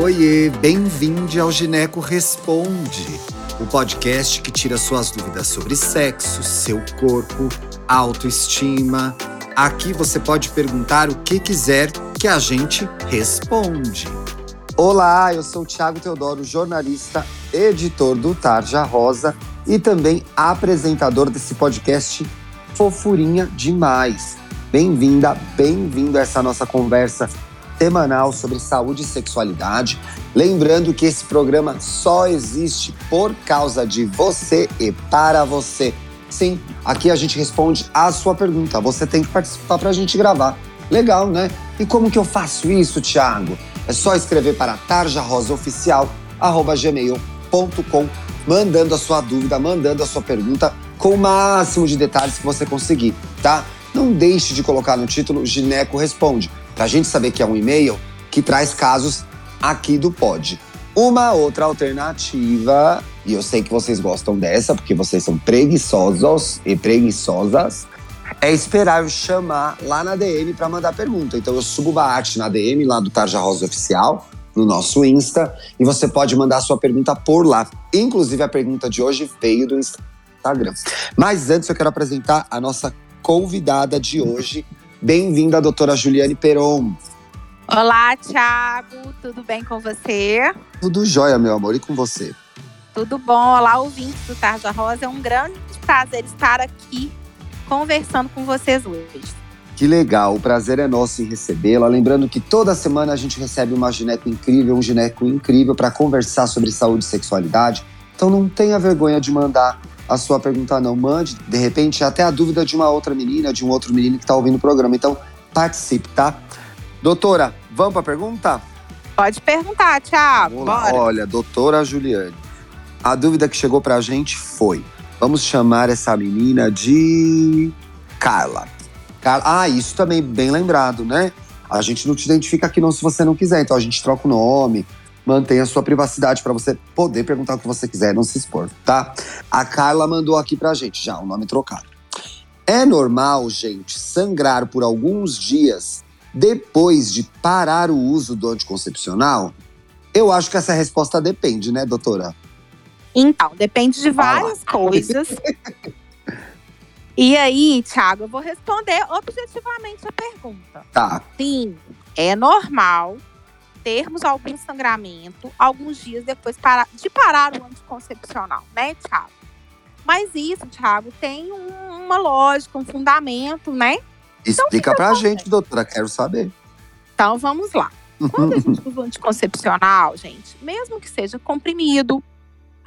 Oiê, bem-vindo ao Gineco Responde, o podcast que tira suas dúvidas sobre sexo, seu corpo, autoestima. Aqui você pode perguntar o que quiser que a gente responde. Olá, eu sou o Thiago Teodoro, jornalista, editor do Tarja Rosa e também apresentador desse podcast Fofurinha Demais. Bem-vinda, bem-vindo a essa nossa conversa semanal sobre saúde e sexualidade. Lembrando que esse programa só existe por causa de você e para você. Sim, aqui a gente responde a sua pergunta. Você tem que participar para a gente gravar. Legal, né? E como que eu faço isso, Thiago? É só escrever para tarjarosaoficial@gmail.com, mandando a sua dúvida, mandando a sua pergunta com o máximo de detalhes que você conseguir, tá? Não deixe de colocar no título Gineco Responde para a gente saber que é um e-mail que traz casos aqui do Pod. Uma outra alternativa, e eu sei que vocês gostam dessa, porque vocês são preguiçosos e preguiçosas, é esperar eu chamar lá na DM para mandar pergunta. Então eu subo uma arte na DM lá do Tarja Rosa Oficial, no nosso Insta, e você pode mandar sua pergunta por lá. Inclusive a pergunta de hoje veio do Instagram. Mas antes eu quero apresentar a nossa convidada de hoje, Bem-vinda, doutora Juliane Peron. Olá, Thiago, tudo bem com você? Tudo jóia, meu amor, e com você? Tudo bom. Olá, ouvintes do Tarja Rosa. É um grande prazer estar aqui conversando com vocês hoje. Que legal, o prazer é nosso em recebê-la. Lembrando que toda semana a gente recebe uma gineco incrível, um gineco incrível para conversar sobre saúde e sexualidade. Então não tenha vergonha de mandar a sua pergunta não. Mande, de repente, até a dúvida de uma outra menina, de um outro menino que está ouvindo o programa. Então, participe, tá? Doutora, vamos para a pergunta? Pode perguntar, Thiago. Olha, doutora Juliane, a dúvida que chegou para a gente foi: vamos chamar essa menina de Carla. Carla. Ah, isso também bem lembrado, né? A gente não te identifica aqui não se você não quiser, então a gente troca o nome, mantenha a sua privacidade para você poder perguntar o que você quiser, não se expor, tá? A Carla mandou aqui pra gente já o nome trocado. É normal, gente, sangrar por alguns dias depois de parar o uso do anticoncepcional? Eu acho que essa resposta depende, né, doutora? Então, depende de várias ah. coisas. e aí, Thiago, eu vou responder objetivamente a pergunta. Tá. Sim, é normal termos algum sangramento alguns dias depois de parar o anticoncepcional, né, Thiago? Mas isso, Thiago, tem um, uma lógica, um fundamento, né? Então, Explica então, pra acontece? gente, doutora, quero saber. Então vamos lá. Quando a gente usa o anticoncepcional, gente, mesmo que seja comprimido,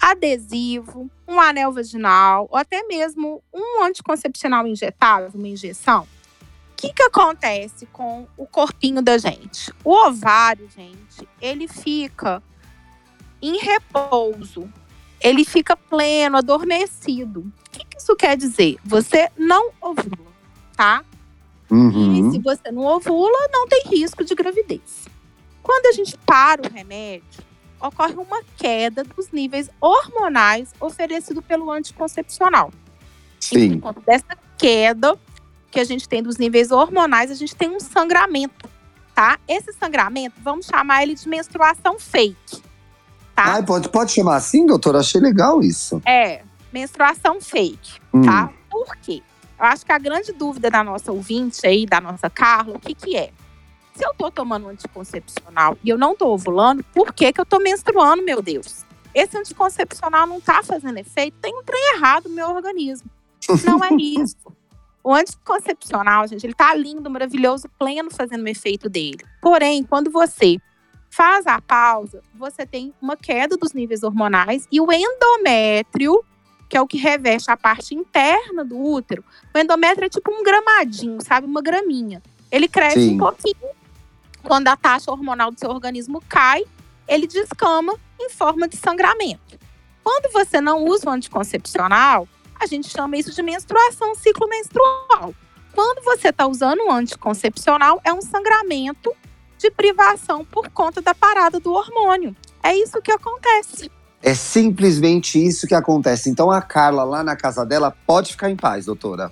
adesivo, um anel vaginal, ou até mesmo um anticoncepcional injetável, uma injeção, que, que acontece com o corpinho da gente? O ovário, gente, ele fica em repouso. Ele fica pleno, adormecido. O que, que isso quer dizer? Você não ovula, tá? Uhum. E se você não ovula, não tem risco de gravidez. Quando a gente para o remédio, ocorre uma queda dos níveis hormonais oferecido pelo anticoncepcional. Sim. E por conta dessa queda, que a gente tem dos níveis hormonais, a gente tem um sangramento, tá? Esse sangramento, vamos chamar ele de menstruação fake. Tá? Pode, pode chamar assim, doutora? Achei legal isso. É, menstruação fake, hum. tá? Por quê? Eu acho que a grande dúvida da nossa ouvinte aí, da nossa Carla, o que que é? Se eu tô tomando anticoncepcional e eu não tô ovulando, por que que eu tô menstruando, meu Deus? Esse anticoncepcional não tá fazendo efeito, tem um trem errado no meu organismo. Não é isso. O anticoncepcional, gente, ele tá lindo, maravilhoso, pleno fazendo o efeito dele. Porém, quando você faz a pausa, você tem uma queda dos níveis hormonais e o endométrio, que é o que reveste a parte interna do útero, o endométrio é tipo um gramadinho, sabe? Uma graminha. Ele cresce Sim. um pouquinho. Quando a taxa hormonal do seu organismo cai, ele descama em forma de sangramento. Quando você não usa o anticoncepcional, a gente chama isso de menstruação, ciclo menstrual. Quando você está usando um anticoncepcional, é um sangramento de privação por conta da parada do hormônio. É isso que acontece. É simplesmente isso que acontece. Então a Carla lá na casa dela pode ficar em paz, doutora.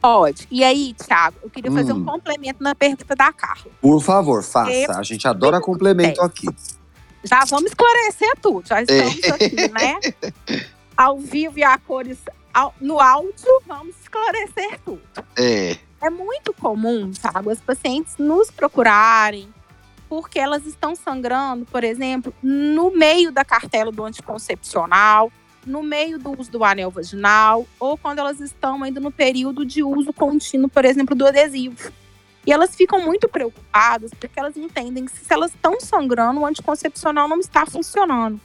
Pode. E aí, Thiago, eu queria fazer um hum. complemento na pergunta da Carla. Por favor, faça. a gente adora complemento aqui. Já vamos esclarecer tudo. Já estamos aqui, né? Ao vivo e a cores no áudio, vamos esclarecer tudo. É. É muito comum, sabe, as pacientes nos procurarem porque elas estão sangrando, por exemplo, no meio da cartela do anticoncepcional, no meio do uso do anel vaginal, ou quando elas estão ainda no período de uso contínuo, por exemplo, do adesivo. E elas ficam muito preocupadas porque elas entendem que se elas estão sangrando, o anticoncepcional não está funcionando.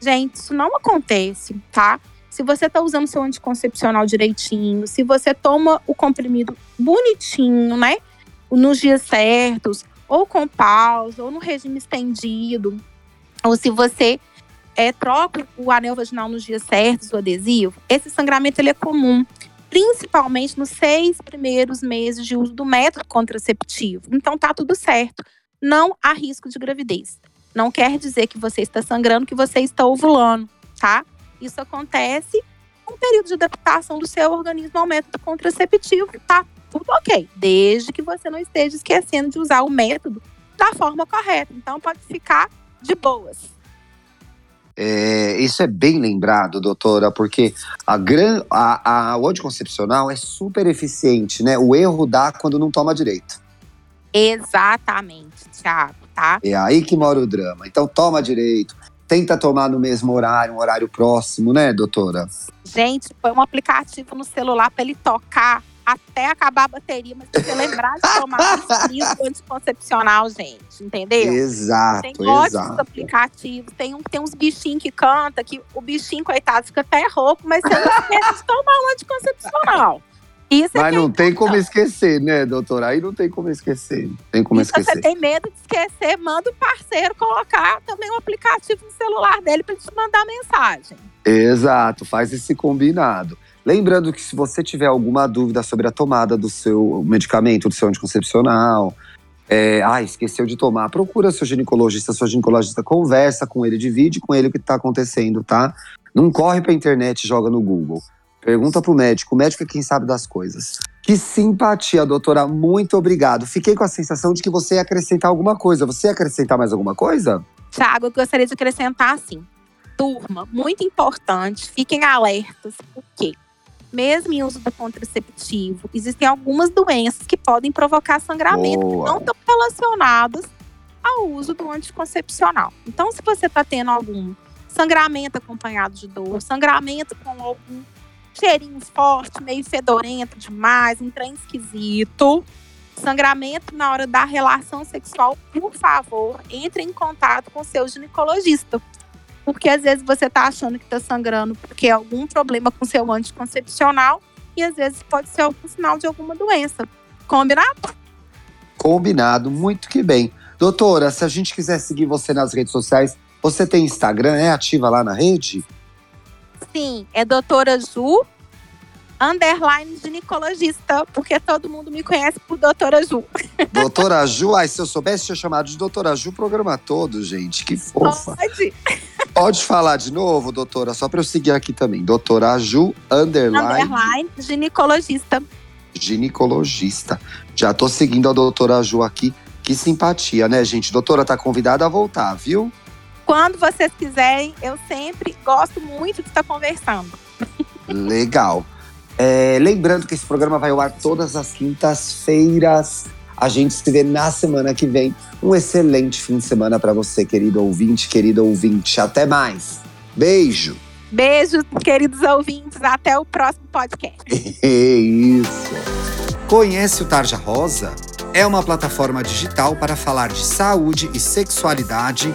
Gente, isso não acontece, tá? Se você está usando seu anticoncepcional direitinho, se você toma o comprimido bonitinho, né? Nos dias certos, ou com pausa, ou no regime estendido, ou se você é, troca o anel vaginal nos dias certos, o adesivo, esse sangramento ele é comum, principalmente nos seis primeiros meses de uso do método contraceptivo. Então tá tudo certo. Não há risco de gravidez. Não quer dizer que você está sangrando, que você está ovulando, tá? Isso acontece um período de adaptação do seu organismo ao método contraceptivo, tá? tudo ok, desde que você não esteja esquecendo de usar o método da forma correta. Então pode ficar de boas. É, isso é bem lembrado, doutora, porque a, gran, a, a, o anticoncepcional é super eficiente, né? O erro dá quando não toma direito. Exatamente, Thiago, tá? É aí que mora o drama. Então toma direito, tenta tomar no mesmo horário, um horário próximo, né, doutora? Gente, põe um aplicativo no celular para ele tocar até acabar a bateria, mas você lembrar de tomar isso anticoncepcional, gente, entendeu? Exato, tem ótimos aplicativos, tem, um, tem uns bichinhos que canta, que o bichinho, coitado, fica até rouco, mas você não esquece de tomar um anticoncepcional. Isso é Mas não tem como esquecer, né, doutora? Aí não tem como esquecer. Tem como e esquecer. Se você tem medo de esquecer, manda o parceiro colocar também um aplicativo no celular dele para te mandar mensagem. Exato, faz esse combinado. Lembrando que se você tiver alguma dúvida sobre a tomada do seu medicamento, do seu anticoncepcional, é, ah, esqueceu de tomar, procura seu ginecologista, sua ginecologista, conversa com ele, divide com ele o que está acontecendo, tá? Não corre pra internet e joga no Google. Pergunta pro médico, o médico é quem sabe das coisas. Que simpatia, doutora, muito obrigado. Fiquei com a sensação de que você ia acrescentar alguma coisa. Você ia acrescentar mais alguma coisa? Tiago, eu gostaria de acrescentar assim. Turma, muito importante, fiquem alertas, porque mesmo em uso do contraceptivo, existem algumas doenças que podem provocar sangramento Boa. que não estão relacionadas ao uso do anticoncepcional. Então, se você está tendo algum sangramento acompanhado de dor, sangramento com algum cheirinho forte, meio fedorento demais, um trem esquisito, sangramento na hora da relação sexual, por favor, entre em contato com seu ginecologista. Porque às vezes você tá achando que tá sangrando porque é algum problema com seu anticoncepcional e às vezes pode ser algum sinal de alguma doença. Combinado? Combinado, muito que bem. Doutora, se a gente quiser seguir você nas redes sociais, você tem Instagram, é ativa lá na rede? Sim, é doutora Ju, underline ginecologista, porque todo mundo me conhece por doutora Ju. Doutora Ju, ai, se eu soubesse, tinha chamado de doutora Ju o programa todo, gente. Que fofa. Pode. Pode falar de novo, doutora, só para eu seguir aqui também. Doutora Ju, underline. Underline, ginecologista. Ginecologista. Já tô seguindo a doutora Ju aqui. Que simpatia, né, gente? Doutora, tá convidada a voltar, viu? Quando vocês quiserem, eu sempre gosto muito de estar conversando. Legal. É, lembrando que esse programa vai ao ar todas as quintas-feiras. A gente se vê na semana que vem. Um excelente fim de semana para você, querido ouvinte, querido ouvinte. Até mais. Beijo. Beijo, queridos ouvintes. Até o próximo podcast. Isso. Conhece o Tarja Rosa? É uma plataforma digital para falar de saúde e sexualidade